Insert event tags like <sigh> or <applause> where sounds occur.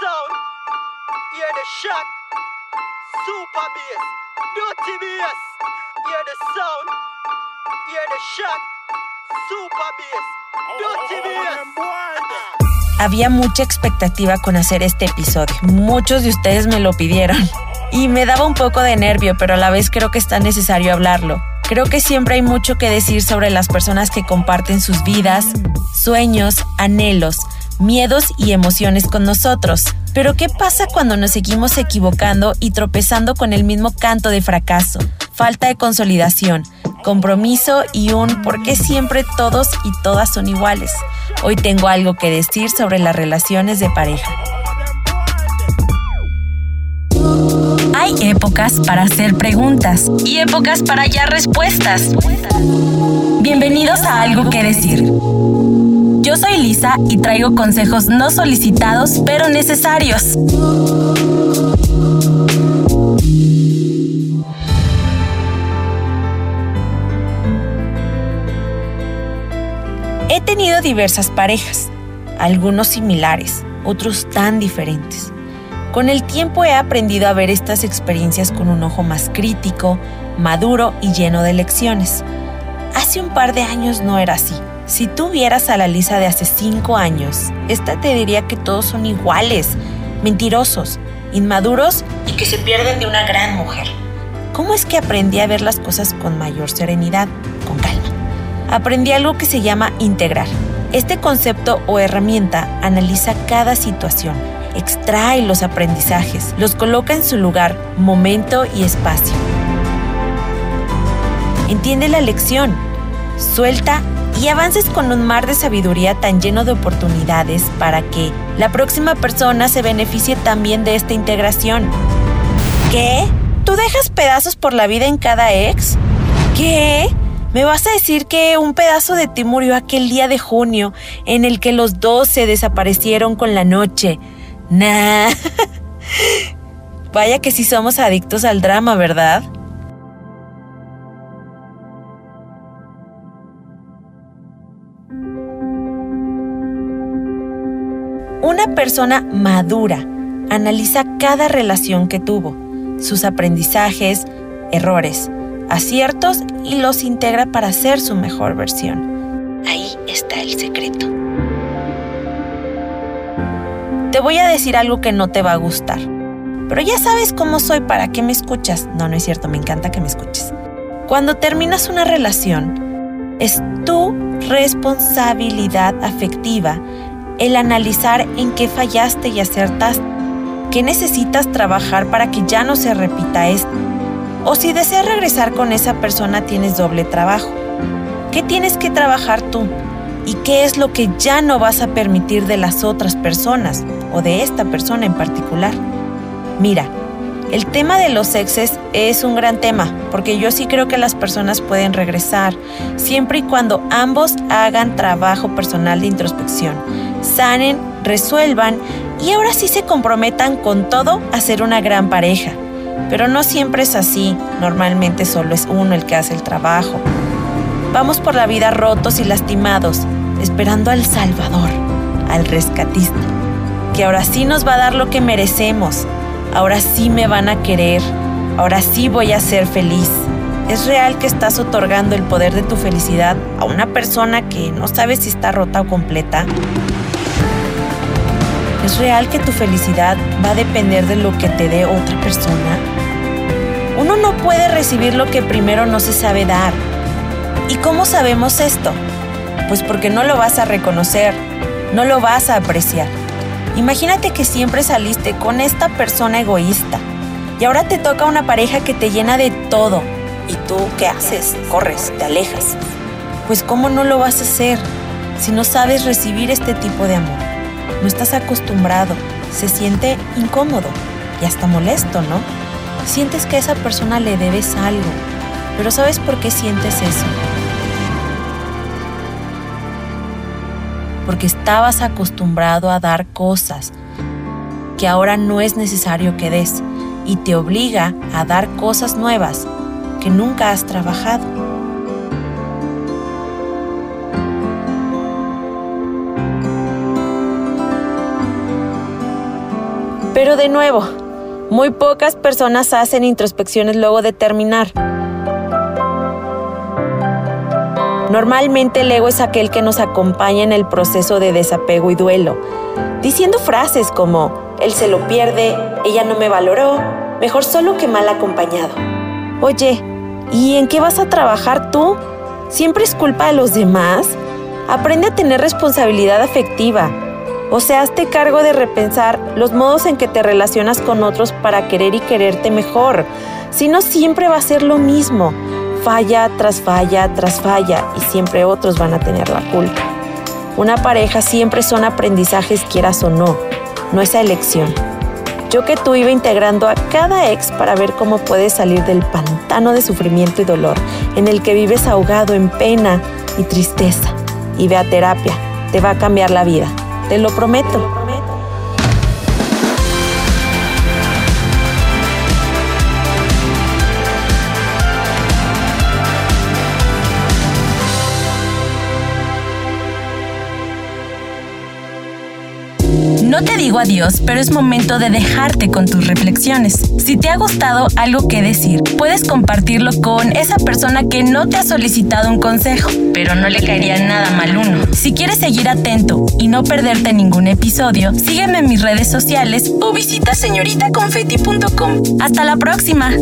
sound, hear the shot, super bass, dirty bass. Hear the sound, hear the shot, super bass, dirty bass. Había mucha expectativa con hacer este episodio. Muchos de ustedes me lo pidieron. Y me daba un poco de nervio, pero a la vez creo que está necesario hablarlo. Creo que siempre hay mucho que decir sobre las personas que comparten sus vidas, sueños, anhelos, miedos y emociones con nosotros. Pero ¿qué pasa cuando nos seguimos equivocando y tropezando con el mismo canto de fracaso? Falta de consolidación, compromiso y un ¿por qué siempre todos y todas son iguales? Hoy tengo algo que decir sobre las relaciones de pareja. Hay épocas para hacer preguntas y épocas para hallar respuestas. Bienvenidos a Algo que decir. Yo soy Lisa y traigo consejos no solicitados pero necesarios. He tenido diversas parejas, algunos similares, otros tan diferentes. Con el tiempo he aprendido a ver estas experiencias con un ojo más crítico, maduro y lleno de lecciones. Hace un par de años no era así. Si tú vieras a la Lisa de hace cinco años, esta te diría que todos son iguales, mentirosos, inmaduros y que se pierden de una gran mujer. ¿Cómo es que aprendí a ver las cosas con mayor serenidad, con calma? Aprendí algo que se llama integrar. Este concepto o herramienta analiza cada situación, extrae los aprendizajes, los coloca en su lugar, momento y espacio. Entiende la lección, suelta y avances con un mar de sabiduría tan lleno de oportunidades para que la próxima persona se beneficie también de esta integración. ¿Qué? ¿Tú dejas pedazos por la vida en cada ex? ¿Qué? ¿Me vas a decir que un pedazo de ti murió aquel día de junio en el que los dos se desaparecieron con la noche? Nah. <laughs> Vaya que sí somos adictos al drama, ¿verdad? Una persona madura analiza cada relación que tuvo, sus aprendizajes, errores, aciertos y los integra para ser su mejor versión. Ahí está el secreto. Te voy a decir algo que no te va a gustar. Pero ya sabes cómo soy, ¿para qué me escuchas? No, no es cierto, me encanta que me escuches. Cuando terminas una relación, es tu responsabilidad afectiva el analizar en qué fallaste y acertaste, qué necesitas trabajar para que ya no se repita esto. O si deseas regresar con esa persona tienes doble trabajo. ¿Qué tienes que trabajar tú? ¿Y qué es lo que ya no vas a permitir de las otras personas o de esta persona en particular? Mira, el tema de los exes es un gran tema, porque yo sí creo que las personas pueden regresar, siempre y cuando ambos hagan trabajo personal de introspección, sanen, resuelvan y ahora sí se comprometan con todo a ser una gran pareja. Pero no siempre es así, normalmente solo es uno el que hace el trabajo. Vamos por la vida rotos y lastimados, esperando al Salvador, al rescatista, que ahora sí nos va a dar lo que merecemos, ahora sí me van a querer, ahora sí voy a ser feliz. ¿Es real que estás otorgando el poder de tu felicidad a una persona que no sabes si está rota o completa? ¿Es real que tu felicidad va a depender de lo que te dé otra persona? Uno no puede recibir lo que primero no se sabe dar. ¿Y cómo sabemos esto? Pues porque no lo vas a reconocer, no lo vas a apreciar. Imagínate que siempre saliste con esta persona egoísta y ahora te toca una pareja que te llena de todo. ¿Y tú qué haces? Corres, te alejas. Pues ¿cómo no lo vas a hacer si no sabes recibir este tipo de amor? No estás acostumbrado, se siente incómodo y hasta molesto, ¿no? Sientes que a esa persona le debes algo, pero ¿sabes por qué sientes eso? porque estabas acostumbrado a dar cosas que ahora no es necesario que des y te obliga a dar cosas nuevas que nunca has trabajado. Pero de nuevo, muy pocas personas hacen introspecciones luego de terminar. Normalmente el ego es aquel que nos acompaña en el proceso de desapego y duelo, diciendo frases como, él se lo pierde, ella no me valoró, mejor solo que mal acompañado. Oye, ¿y en qué vas a trabajar tú? ¿Siempre es culpa de los demás? Aprende a tener responsabilidad afectiva. O sea, hazte cargo de repensar los modos en que te relacionas con otros para querer y quererte mejor. Si no, siempre va a ser lo mismo falla tras falla tras falla y siempre otros van a tener la culpa. Una pareja siempre son aprendizajes quieras o no, no esa elección. Yo que tú iba integrando a cada ex para ver cómo puedes salir del pantano de sufrimiento y dolor en el que vives ahogado en pena y tristeza. Y ve a terapia, te va a cambiar la vida, te lo prometo. No te digo adiós, pero es momento de dejarte con tus reflexiones. Si te ha gustado algo que decir, puedes compartirlo con esa persona que no te ha solicitado un consejo, pero no le caería nada mal uno. Si quieres seguir atento y no perderte ningún episodio, sígueme en mis redes sociales o visita señoritaconfetti.com. Hasta la próxima.